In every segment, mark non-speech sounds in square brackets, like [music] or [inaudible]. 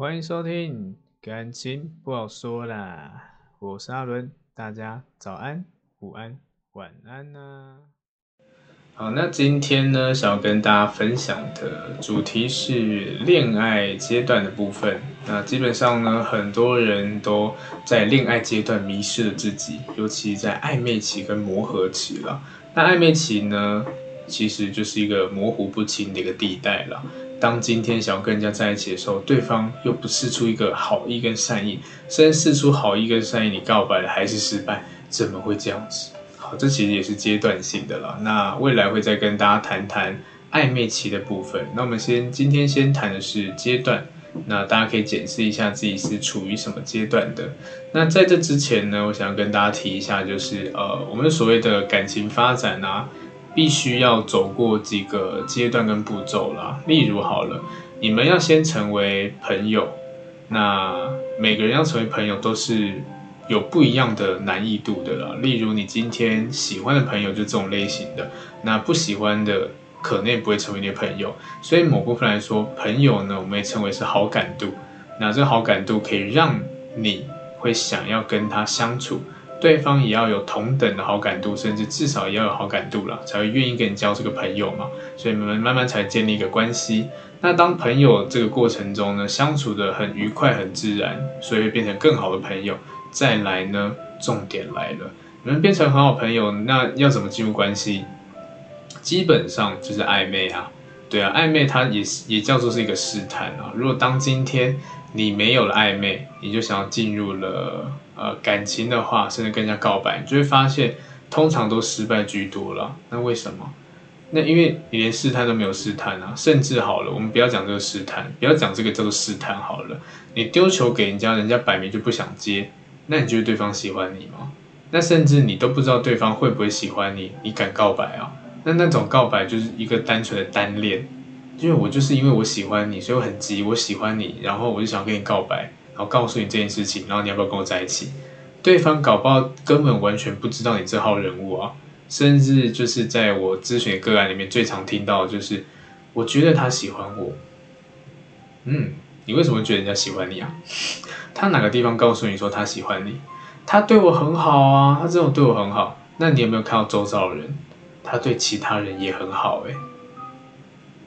欢迎收听，感情不好说啦，我是阿伦，大家早安、午安、晚安呐。好，那今天呢，想要跟大家分享的主题是恋爱阶段的部分。那基本上呢，很多人都在恋爱阶段迷失了自己，尤其在暧昧期跟磨合期了。那暧昧期呢，其实就是一个模糊不清的一个地带了。当今天想要跟人家在一起的时候，对方又不释出一个好意跟善意，甚至释出好意跟善意，你告白了还是失败，怎么会这样子？好，这其实也是阶段性的了。那未来会再跟大家谈谈暧昧期的部分。那我们先今天先谈的是阶段，那大家可以检视一下自己是处于什么阶段的。那在这之前呢，我想要跟大家提一下，就是呃，我们所谓的感情发展啊。必须要走过几个阶段跟步骤啦，例如好了，你们要先成为朋友，那每个人要成为朋友都是有不一样的难易度的啦。例如你今天喜欢的朋友就这种类型的，那不喜欢的可能也不会成为你的朋友。所以某部分来说，朋友呢，我们也称为是好感度，那这好感度可以让你会想要跟他相处。对方也要有同等的好感度，甚至至少也要有好感度了，才会愿意跟你交这个朋友嘛。所以你们慢慢才建立一个关系。那当朋友这个过程中呢，相处得很愉快、很自然，所以会变成更好的朋友。再来呢，重点来了，你们变成很好朋友，那要怎么进入关系？基本上就是暧昧啊，对啊，暧昧它也也叫做是一个试探啊。如果当今天你没有了暧昧，你就想要进入了。呃，感情的话，甚至跟人家告白，你就会发现，通常都失败居多了。那为什么？那因为你连试探都没有试探啊，甚至好了，我们不要讲这个试探，不要讲这个叫做试探好了。你丢球给人家，人家摆明就不想接，那你觉得对方喜欢你吗？那甚至你都不知道对方会不会喜欢你，你敢告白啊？那那种告白就是一个单纯的单恋，因为我就是因为我喜欢你，所以我很急，我喜欢你，然后我就想跟你告白。然后告诉你这件事情，然后你要不要跟我在一起？对方搞不好根本完全不知道你这号人物啊，甚至就是在我咨询的个案里面最常听到的就是，我觉得他喜欢我。嗯，你为什么觉得人家喜欢你啊？他哪个地方告诉你说他喜欢你？他对我很好啊，他这种对我很好。那你有没有看到周遭的人？他对其他人也很好诶。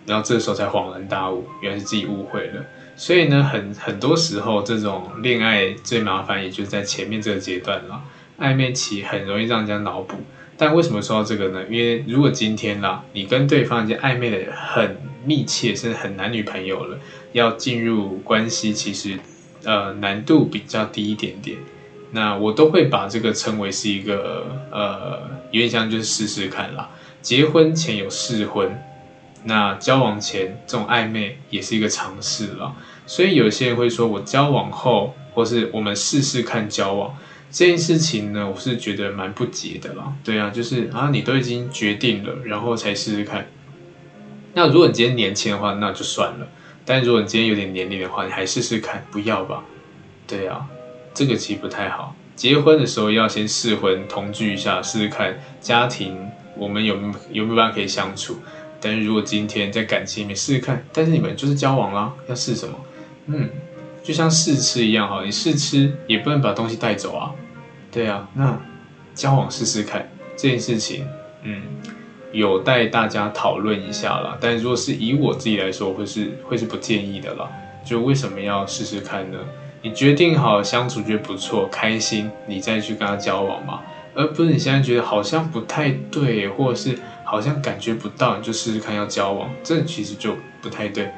然后这时候才恍然大悟，原来是自己误会了。所以呢，很很多时候，这种恋爱最麻烦，也就在前面这个阶段了。暧昧期很容易让人家脑补。但为什么说到这个呢？因为如果今天啦，你跟对方已经暧昧的很密切，甚至很男女朋友了，要进入关系，其实呃难度比较低一点点。那我都会把这个称为是一个呃，有点像就是试试看啦。结婚前有试婚。那交往前这种暧昧也是一个尝试了，所以有些人会说，我交往后，或是我们试试看交往这件事情呢，我是觉得蛮不解的啦。对啊，就是啊，你都已经决定了，然后才试试看。那如果你今天年轻的话，那就算了；但如果你今天有点年龄的话，你还试试看，不要吧？对啊，这个其实不太好。结婚的时候要先试婚，同居一下，试试看家庭，我们有没有没有办法可以相处。但是如果今天在感情里面试试看，但是你们就是交往啦，要试什么？嗯，就像试吃一样哈，你试吃也不能把东西带走啊。对啊，那交往试试看这件事情，嗯，有待大家讨论一下啦。但如果是以我自己来说，会是会是不建议的啦。就为什么要试试看呢？你决定好相处觉得不错、开心，你再去跟他交往嘛，而不是你现在觉得好像不太对，或者是。好像感觉不到，就试试看要交往，这其实就不太对，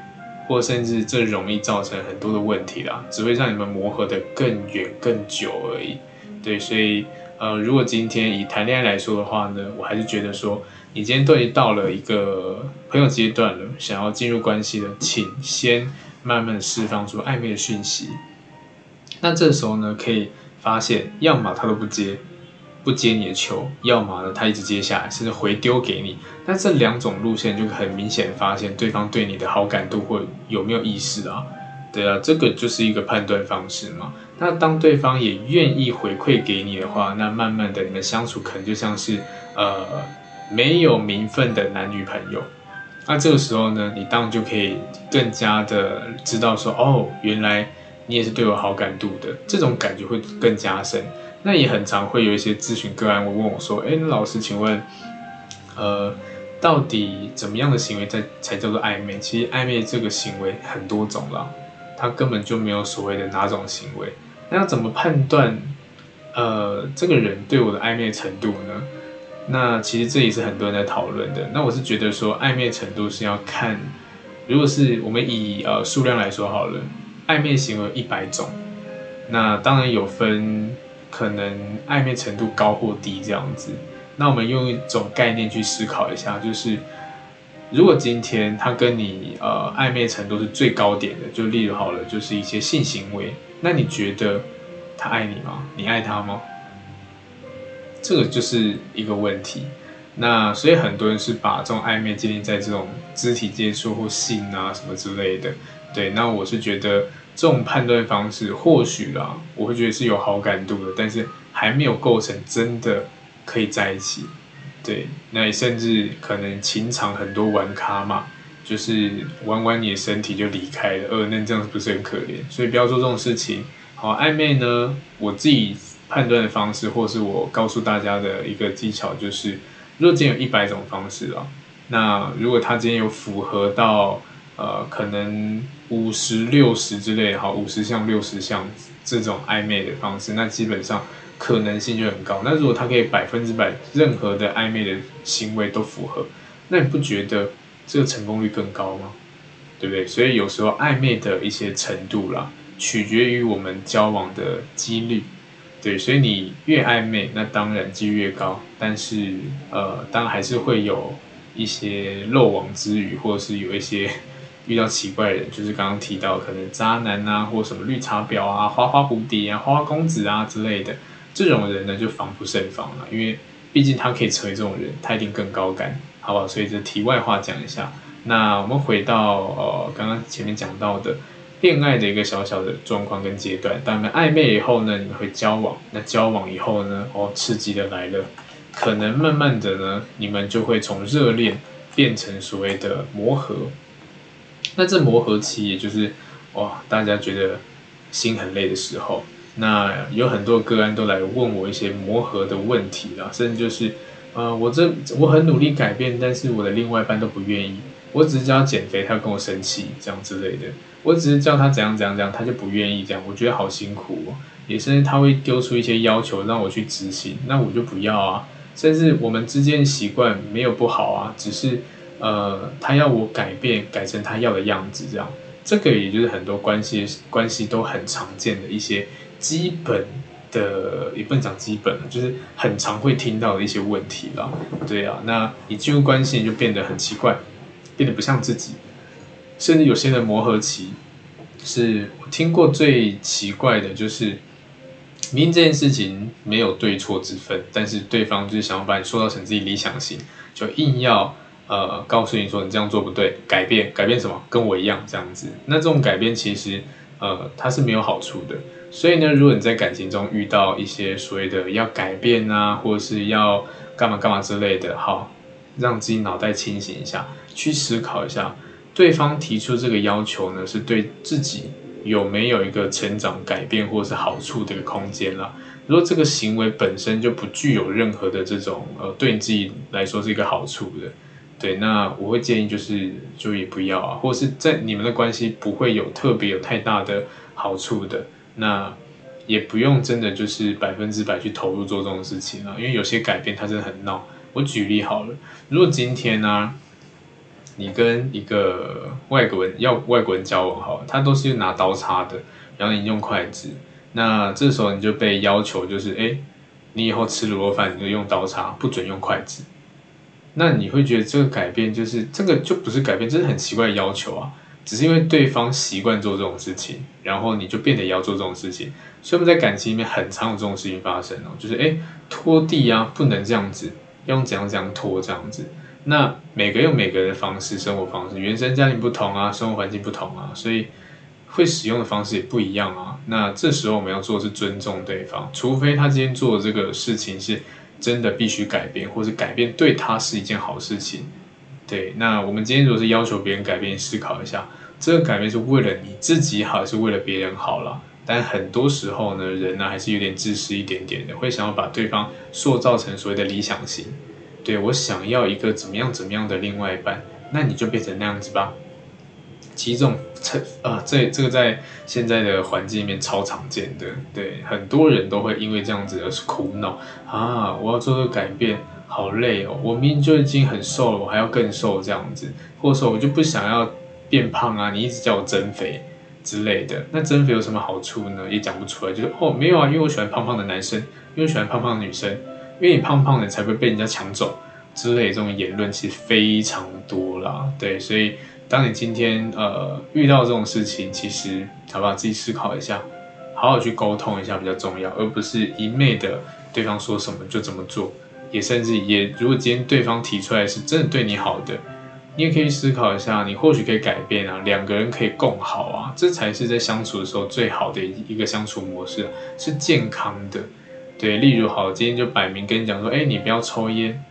或甚至这容易造成很多的问题啦，只会让你们磨合得更远更久而已。对，所以呃，如果今天以谈恋爱来说的话呢，我还是觉得说，你今天都已经到了一个朋友阶段了，想要进入关系了，请先慢慢释放出暧昧的讯息。那这时候呢，可以发现，要么他都不接。不接你的球，要么呢，他一直接下来，甚至回丢给你。那这两种路线就很明显发现对方对你的好感度或有没有意思啊？对啊，这个就是一个判断方式嘛。那当对方也愿意回馈给你的话，那慢慢的你们相处可能就像是呃没有名分的男女朋友。那这个时候呢，你当然就可以更加的知道说，哦，原来你也是对我好感度的，这种感觉会更加深。那也很常会有一些咨询个案会问我说，哎，老师，请问，呃，到底怎么样的行为才才叫做暧昧？其实暧昧这个行为很多种啦，它根本就没有所谓的哪种行为。那要怎么判断，呃，这个人对我的暧昧程度呢？那其实这也是很多人在讨论的。那我是觉得说，暧昧程度是要看，如果是我们以呃数量来说好了，暧昧行为一百种，那当然有分。可能暧昧程度高或低这样子，那我们用一种概念去思考一下，就是如果今天他跟你呃暧昧程度是最高点的，就例如好了，就是一些性行为，那你觉得他爱你吗？你爱他吗？这个就是一个问题。那所以很多人是把这种暧昧建立在这种肢体接触或性啊什么之类的。对，那我是觉得。这种判断方式或许啦，我会觉得是有好感度的，但是还没有构成真的可以在一起。对，那甚至可能情场很多玩咖嘛，就是玩玩你的身体就离开了，呃，那这样不是很可怜？所以不要做这种事情。好，暧昧呢，我自己判断的方式，或是我告诉大家的一个技巧，就是如果今天有一百种方式啊，那如果他今天有符合到。呃，可能五十六十之类的，好，五十项六十项这种暧昧的方式，那基本上可能性就很高。那如果他可以百分之百任何的暧昧的行为都符合，那你不觉得这个成功率更高吗？对不对？所以有时候暧昧的一些程度啦，取决于我们交往的几率。对，所以你越暧昧，那当然几率越高。但是呃，当然还是会有一些漏网之鱼，或者是有一些。遇到奇怪的人，就是刚刚提到可能渣男啊，或什么绿茶婊啊、花花蝴蝶啊、花花公子啊之类的，这种人呢就防不胜防了，因为毕竟他可以成为这种人，他一定更高竿，好吧？所以这题外话讲一下。那我们回到呃刚刚前面讲到的恋爱的一个小小的状况跟阶段，当然暧昧以后呢，你们会交往，那交往以后呢，哦，刺激的来了，可能慢慢的呢，你们就会从热恋变成所谓的磨合。那这磨合期，也就是哇，大家觉得心很累的时候，那有很多个案都来问我一些磨合的问题啦，甚至就是，呃，我这我很努力改变，但是我的另外一半都不愿意。我只是叫他减肥，他跟我生气，这样之类的。我只是叫他怎样怎样怎样，他就不愿意这样。我觉得好辛苦哦，也甚至他会丢出一些要求让我去执行，那我就不要啊。甚至我们之间的习惯没有不好啊，只是。呃，他要我改变，改成他要的样子，这样，这个也就是很多关系关系都很常见的一些基本的，也不能讲基本，就是很常会听到的一些问题了。对啊，那你进入关系就变得很奇怪，变得不像自己，甚至有些人磨合期，是我听过最奇怪的，就是明明这件事情没有对错之分，但是对方就是想要把你塑造成自己理想型，就硬要。呃，告诉你说你这样做不对，改变，改变什么？跟我一样这样子。那这种改变其实，呃，它是没有好处的。所以呢，如果你在感情中遇到一些所谓的要改变啊，或者是要干嘛干嘛之类的，好，让自己脑袋清醒一下，去思考一下，对方提出这个要求呢，是对自己有没有一个成长、改变或是好处的一个空间啦。如果这个行为本身就不具有任何的这种呃，对你自己来说是一个好处的。对，那我会建议就是就也不要啊，或者是在你们的关系不会有特别有太大的好处的，那也不用真的就是百分之百去投入做这种事情啊，因为有些改变它真的很闹。我举例好了，如果今天呢、你跟一个外国人要外国人交往好，他都是拿刀叉的，然后你用筷子，那这时候你就被要求就是，哎，你以后吃卤肉饭你就用刀叉，不准用筷子。那你会觉得这个改变就是这个就不是改变，这是很奇怪的要求啊！只是因为对方习惯做这种事情，然后你就变得要做这种事情，所以我们在感情里面很常有这种事情发生哦，就是诶，拖地啊，不能这样子，要用怎样怎样拖这样子。那每个人有每个人的方式，生活方式，原生家庭不同啊，生活环境不同啊，所以会使用的方式也不一样啊。那这时候我们要做的是尊重对方，除非他今天做的这个事情是。真的必须改变，或是改变对他是一件好事情，对，那我们今天如果是要求别人改变，思考一下，这个改变是为了你自己好，还是为了别人好了？但很多时候呢，人呢还是有点自私一点点的，会想要把对方塑造成所谓的理想型。对，我想要一个怎么样怎么样的另外一半，那你就变成那样子吧。其实这种成啊，这这个在现在的环境里面超常见的。对，很多人都会因为这样子而苦恼啊！我要做个改变，好累哦！我明明就已经很瘦了，我还要更瘦这样子，或者说我就不想要变胖啊！你一直叫我增肥之类的，那增肥有什么好处呢？也讲不出来，就是哦，没有啊，因为我喜欢胖胖的男生，因为我喜欢胖胖的女生，因为你胖胖的才会被人家抢走之类的这种言论其实非常多啦。对，所以。当你今天呃遇到这种事情，其实好不好？自己思考一下，好好去沟通一下比较重要，而不是一昧的对方说什么就怎么做。也甚至也，如果今天对方提出来是真的对你好的，你也可以思考一下，你或许可以改变啊，两个人可以共好啊，这才是在相处的时候最好的一个相处模式，是健康的。对，例如好，今天就摆明跟你讲说，哎，你不要抽烟，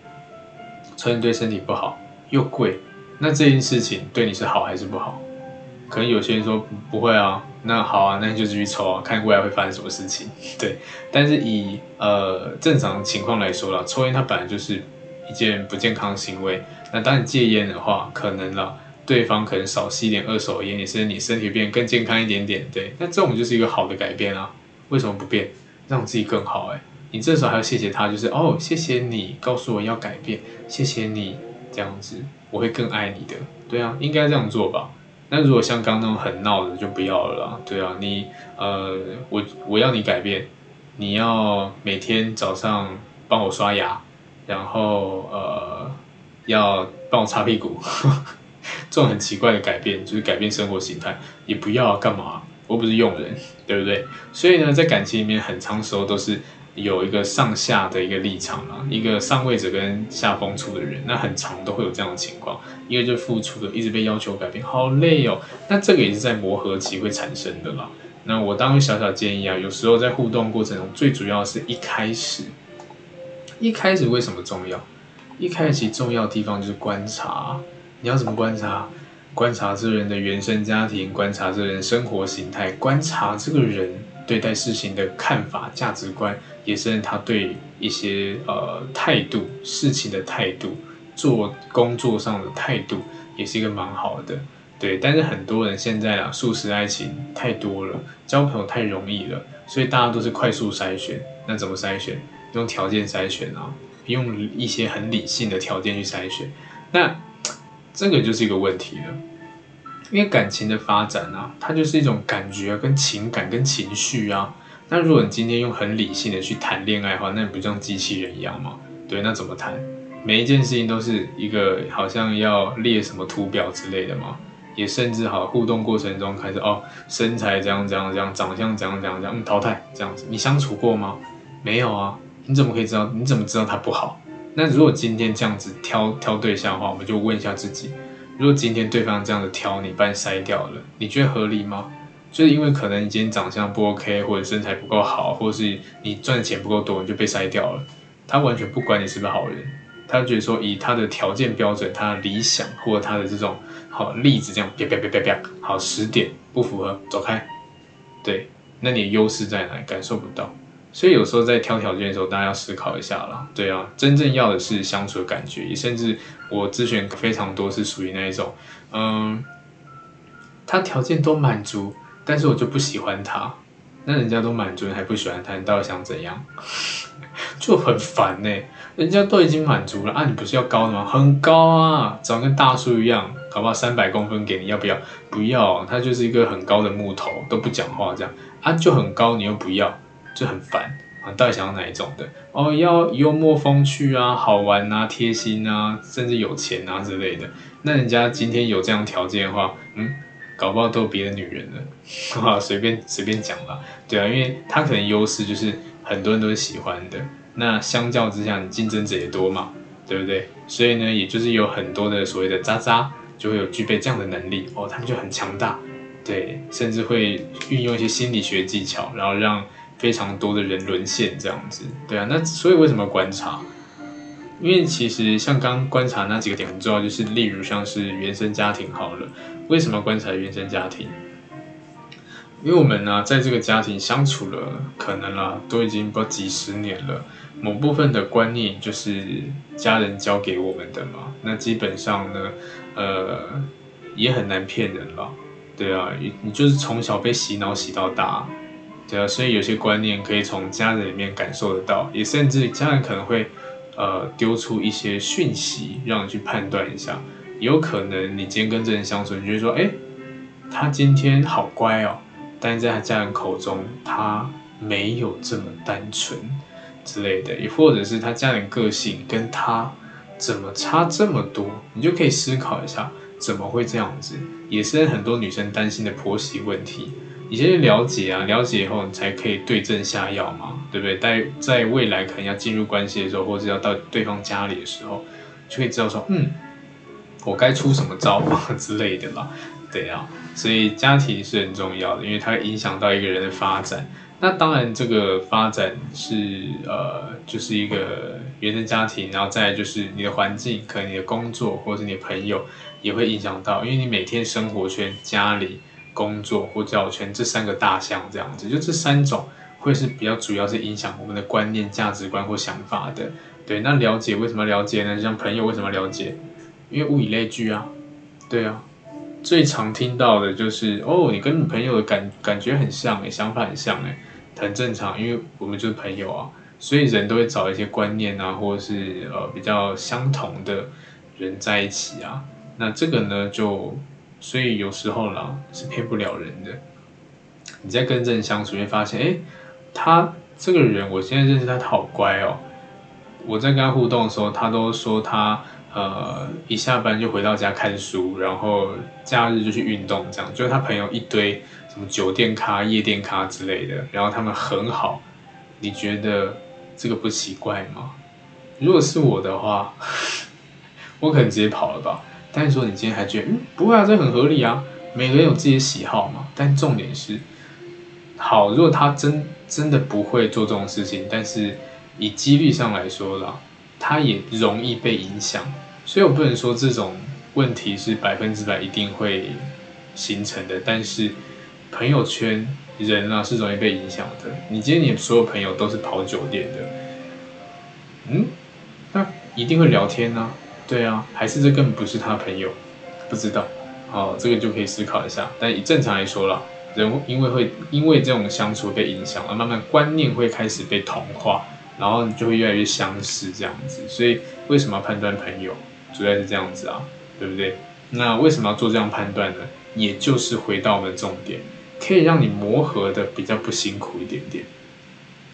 抽烟对身体不好，又贵。那这件事情对你是好还是不好？可能有些人说不，不会啊，那好啊，那你就继续抽啊，看未来会发生什么事情。对，但是以呃正常情况来说啦，抽烟它本来就是一件不健康行为。那当你戒烟的话，可能啦，对方可能少吸一点二手烟，也是你身体变更健康一点点。对，那这种就是一个好的改变啊。为什么不变，让自己更好？哎，你这时候还要谢谢他，就是哦，谢谢你告诉我要改变，谢谢你这样子。我会更爱你的，对啊，应该这样做吧。那如果像刚刚那种很闹的，就不要了啦。对啊，你呃，我我要你改变，你要每天早上帮我刷牙，然后呃，要帮我擦屁股，[laughs] 这种很奇怪的改变，就是改变生活形态，也不要干嘛？我不是佣人，对不对？所以呢，在感情里面，很长时候都是。有一个上下的一个立场啊，一个上位者跟下风处的人，那很常都会有这样的情况，一个就付出的，一直被要求改变，好累哦。那这个也是在磨合期会产生的啦。那我当个小小建议啊，有时候在互动过程中，最主要是一开始，一开始为什么重要？一开始重要的地方就是观察，你要怎么观察？观察这个人的原生家庭，观察这人生活形态，观察这个人对待事情的看法、价值观。也是他对一些呃态度、事情的态度、做工作上的态度，也是一个蛮好的。对，但是很多人现在啊，速食爱情太多了，交朋友太容易了，所以大家都是快速筛选。那怎么筛选？用条件筛选啊，用一些很理性的条件去筛选。那这个就是一个问题了，因为感情的发展啊，它就是一种感觉跟情感跟情绪啊。那如果你今天用很理性的去谈恋爱的话，那你不像机器人一样吗？对，那怎么谈？每一件事情都是一个好像要列什么图表之类的吗？也甚至好互动过程中开始哦，身材这样这样这样，长相这样这样这样，嗯，淘汰这样子。你相处过吗？没有啊，你怎么可以知道？你怎么知道他不好？那如果今天这样子挑挑对象的话，我们就问一下自己：如果今天对方这样子挑你，把你筛掉了，你觉得合理吗？就是因为可能你今天长相不 OK，或者身材不够好，或是你赚钱不够多，你就被筛掉了。他完全不管你是不是好人，他觉得说以他的条件标准，他的理想或者他的这种好例子这样，啪啪啪啪啪，好十点不符合，走开。对，那你优势在哪？感受不到。所以有时候在挑条件的时候，大家要思考一下啦。对啊，真正要的是相处的感觉，也甚至我咨询非常多是属于那一种，嗯，他条件都满足。但是我就不喜欢他，那人家都满足，你还不喜欢他，你到底想怎样？[laughs] 就很烦呢。人家都已经满足了啊，你不是要高的吗？很高啊，长跟大树一样，搞不好三百公分给你，要不要？不要，他就是一个很高的木头，都不讲话这样啊，就很高，你又不要，就很烦啊。到底想要哪一种的？哦，要幽默风趣啊，好玩啊，贴心啊，甚至有钱啊之类的。那人家今天有这样条件的话，嗯。搞不好都有别的女人了，[laughs] 哈，随便随便讲吧，对啊，因为他可能优势就是很多人都是喜欢的，那相较之下，你竞争者也多嘛，对不对？所以呢，也就是有很多的所谓的渣渣，就会有具备这样的能力。哦，他们就很强大，对，甚至会运用一些心理学技巧，然后让非常多的人沦陷这样子，对啊，那所以为什么观察？因为其实像刚观察那几个点很重要，就是例如像是原生家庭好了，为什么观察原生家庭？因为我们呢，在这个家庭相处了，可能啦，都已经不几十年了。某部分的观念就是家人教给我们的嘛。那基本上呢，呃，也很难骗人了。对啊，你就是从小被洗脑洗到大，对啊，所以有些观念可以从家人里面感受得到，也甚至家人可能会呃丢出一些讯息，让你去判断一下。有可能你今天跟这人相处，你就会说，哎，他今天好乖哦。但在他家人口中，他没有这么单纯之类的，也或者是他家人个性跟他怎么差这么多，你就可以思考一下，怎么会这样子？也是很多女生担心的婆媳问题。你先去了解啊，了解以后你才可以对症下药嘛，对不对？在在未来可能要进入关系的时候，或者要到对方家里的时候，就可以知道说，嗯，我该出什么招 [laughs] 之类的啦。对啊，所以家庭是很重要的，因为它会影响到一个人的发展。那当然，这个发展是呃，就是一个原生家庭，然后再就是你的环境，可能你的工作或者是你的朋友也会影响到，因为你每天生活圈、家里、工作或交友圈这三个大项这样子，就这三种会是比较主要是影响我们的观念、价值观或想法的。对，那了解为什么了解呢？像朋友为什么了解？因为物以类聚啊，对啊。最常听到的就是哦，你跟你朋友的感感觉很像诶，想法很像诶，很正常，因为我们就是朋友啊，所以人都会找一些观念啊，或者是呃比较相同的人在一起啊。那这个呢，就所以有时候啦是骗不了人的。你在跟人相处，会发现，诶，他这个人，我现在认识他，他好乖哦。我在跟他互动的时候，他都说他。呃，一下班就回到家看书，然后假日就去运动，这样。就是他朋友一堆什么酒店咖、夜店咖之类的，然后他们很好。你觉得这个不奇怪吗？如果是我的话，[laughs] 我可能直接跑了吧。但是说你今天还觉得，嗯，不会啊，这很合理啊。每个人有自己的喜好嘛。但重点是，好，如果他真真的不会做这种事情，但是以几率上来说啦，他也容易被影响。所以我不能说这种问题是百分之百一定会形成的，但是朋友圈人啊是容易被影响的。你今天你所有朋友都是跑酒店的，嗯，那一定会聊天啊，对啊，还是这根本不是他朋友，不知道，哦，这个就可以思考一下。但以正常来说啦，人因为会因为这种相处被影响，而慢慢观念会开始被同化，然后你就会越来越相似这样子。所以为什么要判断朋友？主要是这样子啊，对不对？那为什么要做这样判断呢？也就是回到我们的重点，可以让你磨合的比较不辛苦一点点。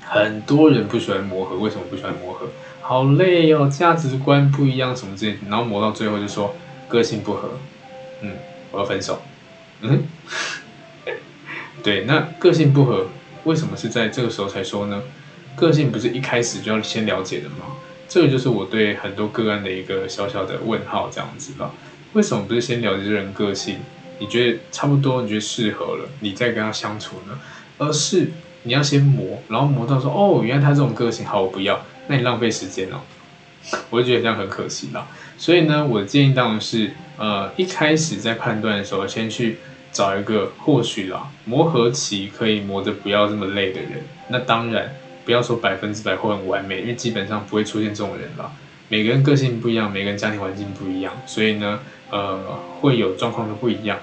很多人不喜欢磨合，为什么不喜欢磨合？好累哦，价值观不一样什么之类，然后磨到最后就说个性不合，嗯，我要分手，嗯，[laughs] 对，那个性不合，为什么是在这个时候才说呢？个性不是一开始就要先了解的吗？这个就是我对很多个案的一个小小的问号，这样子吧。为什么不是先了解这人个性？你觉得差不多，你觉得适合了，你再跟他相处呢？而是你要先磨，然后磨到说，哦，原来他这种个性好，我不要，那你浪费时间哦。我就觉得这样很可惜啦。所以呢，我的建议当然是，呃，一开始在判断的时候，先去找一个或许啦，磨合期可以磨得不要这么累的人。那当然。不要说百分之百会很完美，因为基本上不会出现这种人了。每个人个性不一样，每个人家庭环境不一样，所以呢，呃，会有状况都不一样。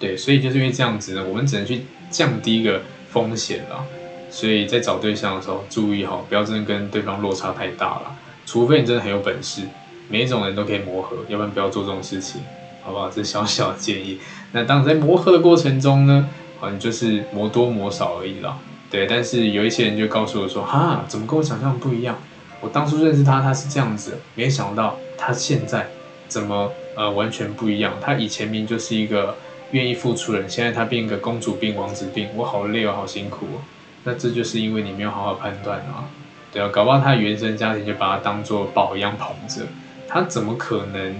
对，所以就是因为这样子呢，我们只能去降低一个风险了。所以在找对象的时候，注意哈，不要真的跟对方落差太大了。除非你真的很有本事，每一种人都可以磨合，要不然不要做这种事情，好不好？这小小的建议。那当在磨合的过程中呢，好像就是磨多磨少而已了。对，但是有一些人就告诉我说：“哈，怎么跟我想象不一样？我当初认识他，他是这样子，没想到他现在怎么呃完全不一样？他以前明明就是一个愿意付出人，现在他变一个公主病、王子病，我好累哦，好辛苦哦。那这就是因为你没有好好判断啊。对啊，搞不好他原生家庭就把他当做宝一样捧着，他怎么可能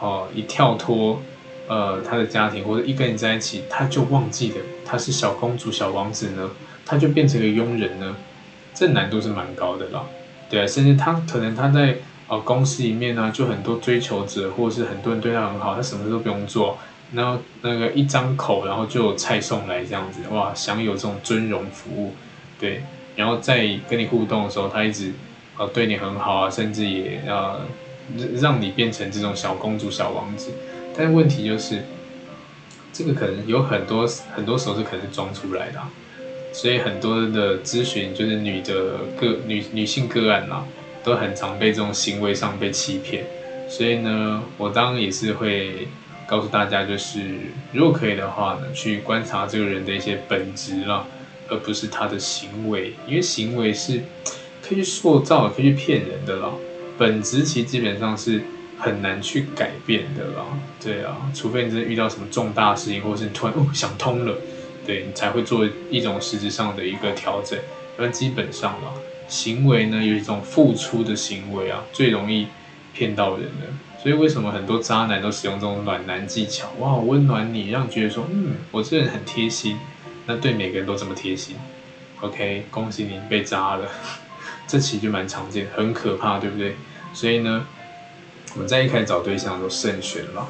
哦一跳脱呃他的家庭或者一跟你在一起，他就忘记了他是小公主、小王子呢？”他就变成一个佣人呢，这难度是蛮高的啦，对啊，甚至他可能他在哦，公司里面呢、就很多追求者，或者是很多人对他很好，他什么都不用做，然后那个一张口，然后就有菜送来这样子，哇，享有这种尊荣服务，对，然后在跟你互动的时候，他一直呃对你很好啊，甚至也呃让你变成这种小公主、小王子，但问题就是。这个可能有很多很多时候是可能是装出来的，所以很多的咨询就是女的个女女性个案啦，都很常被这种行为上被欺骗。所以呢，我当然也是会告诉大家，就是如果可以的话呢，去观察这个人的一些本质啦，而不是他的行为，因为行为是可以去塑造、可以去骗人的啦。本质其实基本上是。很难去改变的啦，对啊，除非你真的遇到什么重大事情，或是你突然哦想通了，对你才会做一种实质上的一个调整。而基本上啦，行为呢有一种付出的行为啊，最容易骗到人的。所以为什么很多渣男都使用这种暖男技巧？哇，温暖你，让你觉得说，嗯，我这人很贴心。那对每个人都这么贴心？OK，恭喜你被渣了，[laughs] 这其实就蛮常见，很可怕，对不对？所以呢。我们在一开始找对象的时候慎选了，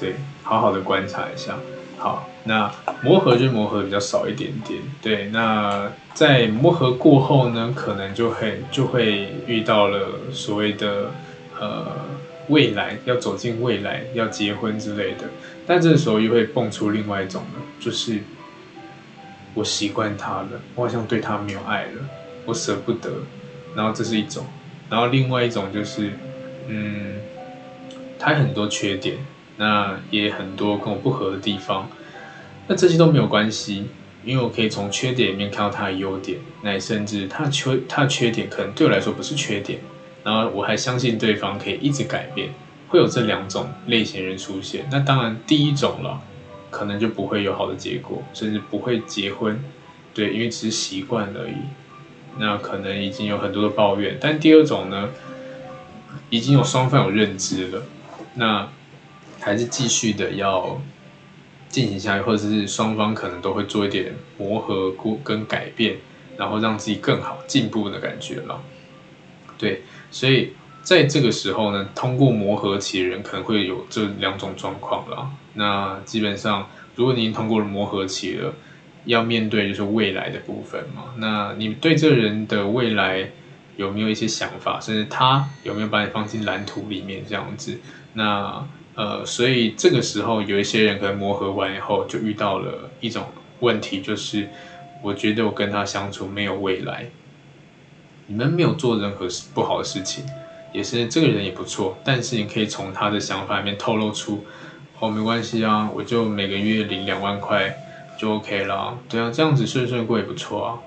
对，好好的观察一下。好，那磨合就磨合比较少一点点，对。那在磨合过后呢，可能就会就会遇到了所谓的呃未来要走进未来要结婚之类的，但这时候又会蹦出另外一种了，就是我习惯他了，我好像对他没有爱了，我舍不得。然后这是一种，然后另外一种就是嗯。他很多缺点，那也很多跟我不合的地方，那这些都没有关系，因为我可以从缺点里面看到他的优点，那甚至他缺他的缺点可能对我来说不是缺点，然后我还相信对方可以一直改变，会有这两种类型人出现。那当然第一种了，可能就不会有好的结果，甚至不会结婚，对，因为只是习惯而已，那可能已经有很多的抱怨。但第二种呢，已经有双方有认知了。那还是继续的要进行下去，或者是双方可能都会做一点磨合跟改变，然后让自己更好进步的感觉了。对，所以在这个时候呢，通过磨合期的人可能会有这两种状况了。那基本上，如果你通过了磨合期了，要面对就是未来的部分嘛。那你对这人的未来有没有一些想法，甚至他有没有把你放进蓝图里面这样子？那呃，所以这个时候有一些人可能磨合完以后就遇到了一种问题，就是我觉得我跟他相处没有未来。你们没有做任何不好的事情，也是这个人也不错，但是你可以从他的想法里面透露出，哦，没关系啊，我就每个月领两万块就 OK 了，对啊，这样子顺顺过也不错啊，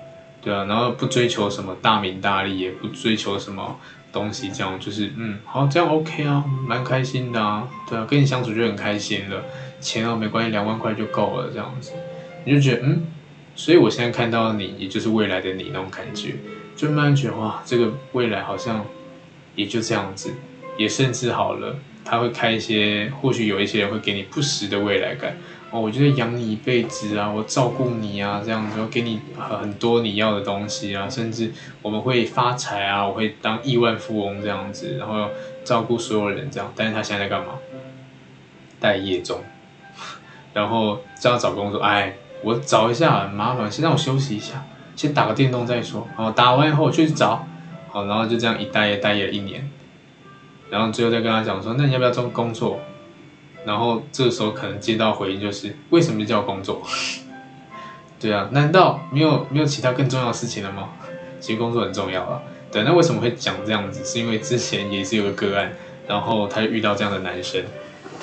对啊，然后不追求什么大名大利，也不追求什么。东西这样就是嗯好，这样 OK 啊，蛮开心的啊，对啊，跟你相处就很开心了，钱啊没关系，两万块就够了这样子，你就觉得嗯，所以我现在看到你，也就是未来的你那种感觉，就慢慢觉得哇，这个未来好像也就这样子，也甚至好了，他会开一些，或许有一些人会给你不实的未来感。哦，我觉得养你一辈子啊，我照顾你啊，这样子，我给你很多你要的东西啊，甚至我们会发财啊，我会当亿万富翁这样子，然后照顾所有人这样。但是他现在在干嘛？待业中。然后这样找工作，哎，我找一下很麻烦，先让我休息一下，先打个电动再说。好，打完以后我去找。好，然后就这样一待也待业了一年，然后最后再跟他讲说，那你要不要做工作？然后这时候可能接到回应就是为什么叫工作？[laughs] 对啊，难道没有没有其他更重要的事情了吗？其实工作很重要啊。对，那为什么会讲这样子？是因为之前也是有个个案，然后他遇到这样的男生，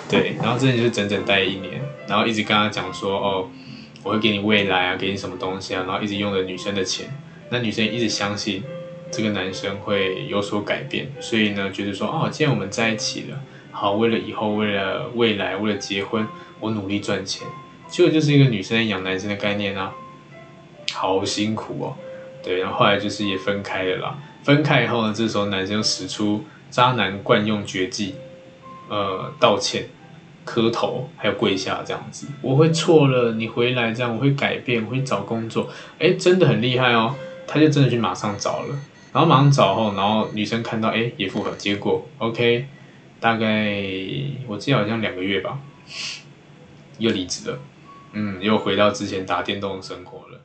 对，然后之前就整整待了一年，然后一直跟他讲说哦，我会给你未来啊，给你什么东西啊，然后一直用着女生的钱，那女生一直相信这个男生会有所改变，所以呢，觉得说哦，既然我们在一起了。好，为了以后，为了未来，为了结婚，我努力赚钱，结果就是一个女生养男生的概念啊，好辛苦哦。对，然后后来就是也分开了啦。分开以后呢，这时候男生使出渣男惯用绝技，呃，道歉、磕头，还有跪下这样子。我会错了，你回来这样，我会改变，我会找工作。哎，真的很厉害哦，他就真的去马上找了。然后马上找后，然后女生看到哎也复合，结果 OK，大概我记得好像两个月吧，又离职了，嗯，又回到之前打电动的生活了。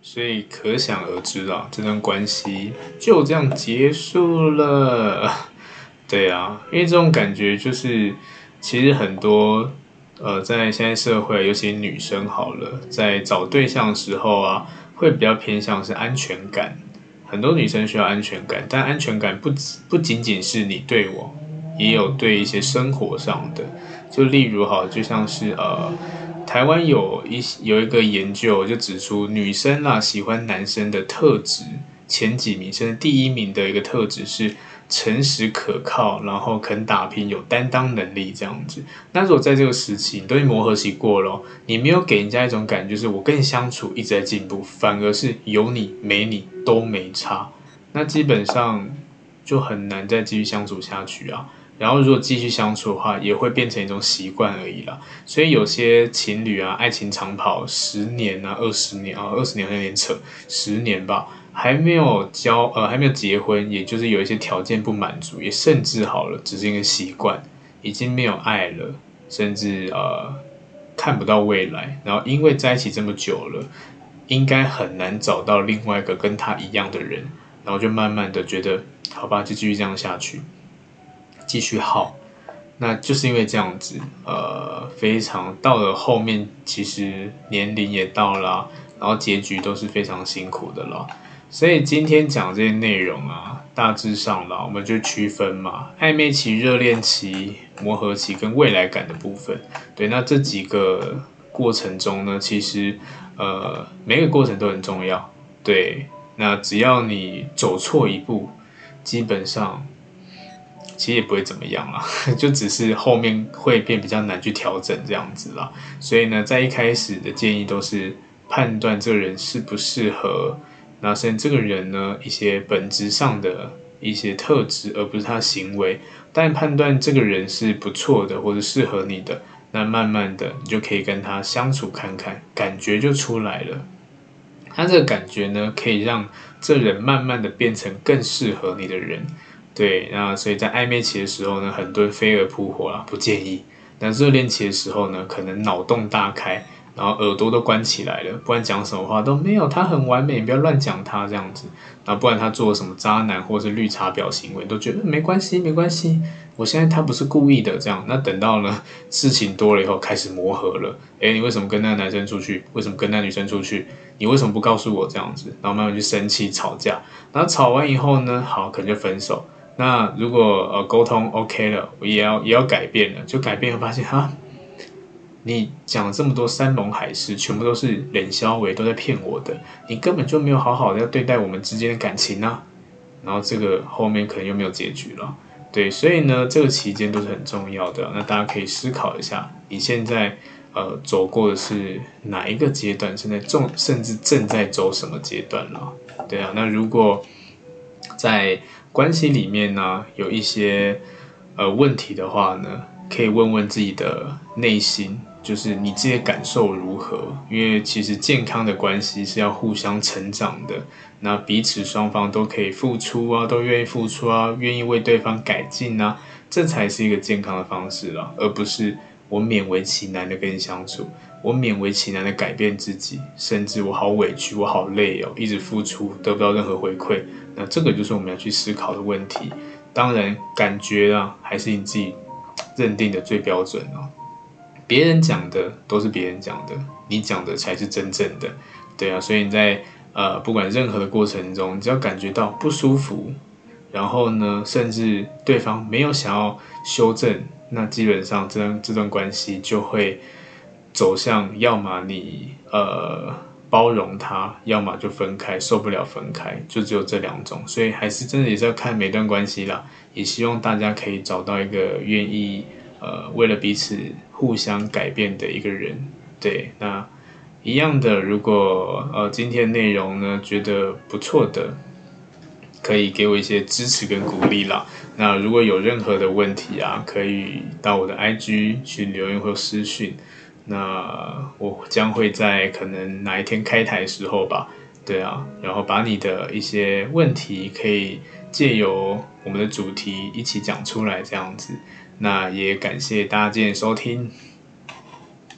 所以可想而知啊，这段关系就这样结束了。[laughs] 对啊，因为这种感觉就是，其实很多呃，在现在社会，尤其女生好了，在找对象的时候啊，会比较偏向是安全感。很多女生需要安全感，但安全感不只不仅仅是你对我，也有对一些生活上的。就例如哈，就像是呃。台湾有一有一个研究就指出，女生啦喜欢男生的特质前几名，甚至第一名的一个特质是诚实可靠，然后肯打拼，有担当能力这样子。那如果在这个时期你都已经磨合期过了，你没有给人家一种感觉，就是我跟你相处一直在进步，反而是有你没你都没差，那基本上就很难再继续相处下去啊。然后，如果继续相处的话，也会变成一种习惯而已啦。所以，有些情侣啊，爱情长跑十年啊、二十年啊、二十年有点扯，十年吧，还没有交呃，还没有结婚，也就是有一些条件不满足，也甚至好了，只是一个习惯，已经没有爱了，甚至呃看不到未来。然后，因为在一起这么久了，应该很难找到另外一个跟他一样的人，然后就慢慢的觉得，好吧，就继续这样下去。继续耗，那就是因为这样子，呃，非常到了后面，其实年龄也到了，然后结局都是非常辛苦的了。所以今天讲这些内容啊，大致上啦，我们就区分嘛，暧昧期、热恋期、磨合期跟未来感的部分。对，那这几个过程中呢，其实呃，每个过程都很重要。对，那只要你走错一步，基本上。其实也不会怎么样啦，[laughs] 就只是后面会变比较难去调整这样子啦。所以呢，在一开始的建议都是判断这个人适不适合，那甚至这个人呢，一些本质上的一些特质，而不是他行为。但判断这个人是不错的或者适合你的，那慢慢的你就可以跟他相处看看，感觉就出来了。他这个感觉呢，可以让这人慢慢的变成更适合你的人。对，那所以在暧昧期的时候呢，很多飞蛾扑火啦，不建议。那热恋期的时候呢，可能脑洞大开，然后耳朵都关起来了，不然讲什么话都没有，他很完美，你不要乱讲他这样子。那不然他做什么渣男或是绿茶婊行为，都觉得没关系，没关系。我现在他不是故意的这样。那等到呢事情多了以后，开始磨合了。诶，你为什么跟那个男生出去？为什么跟那女生出去？你为什么不告诉我这样子？然后慢慢去生气吵架，然后吵完以后呢，好，可能就分手。那如果呃沟通 OK 了，我也要也要改变了，就改变了，发现哈，你讲这么多山盟海誓，全部都是冷笑话，都在骗我的，你根本就没有好好的要对待我们之间的感情啊。然后这个后面可能又没有结局了，对，所以呢，这个期间都是很重要的。那大家可以思考一下，你现在呃走过的是哪一个阶段？现在正甚至正在走什么阶段了？对啊，那如果在关系里面呢，有一些呃问题的话呢，可以问问自己的内心，就是你自己的感受如何？因为其实健康的关系是要互相成长的，那彼此双方都可以付出啊，都愿意付出啊，愿意为对方改进啊，这才是一个健康的方式了，而不是我勉为其难的跟你相处，我勉为其难的改变自己，甚至我好委屈，我好累哦，一直付出得不到任何回馈。那这个就是我们要去思考的问题。当然，感觉啊，还是你自己认定的最标准哦。别人讲的都是别人讲的，你讲的才是真正的。对啊，所以你在呃，不管任何的过程中，只要感觉到不舒服，然后呢，甚至对方没有想要修正，那基本上这段这段关系就会走向，要么你呃。包容他，要么就分开，受不了分开，就只有这两种，所以还是真的也是要看每段关系啦。也希望大家可以找到一个愿意，呃，为了彼此互相改变的一个人。对，那一样的，如果呃今天内容呢觉得不错的，可以给我一些支持跟鼓励啦。那如果有任何的问题啊，可以到我的 IG 去留言或私讯。那我将会在可能哪一天开台时候吧，对啊，然后把你的一些问题可以借由我们的主题一起讲出来，这样子。那也感谢大家今天收听。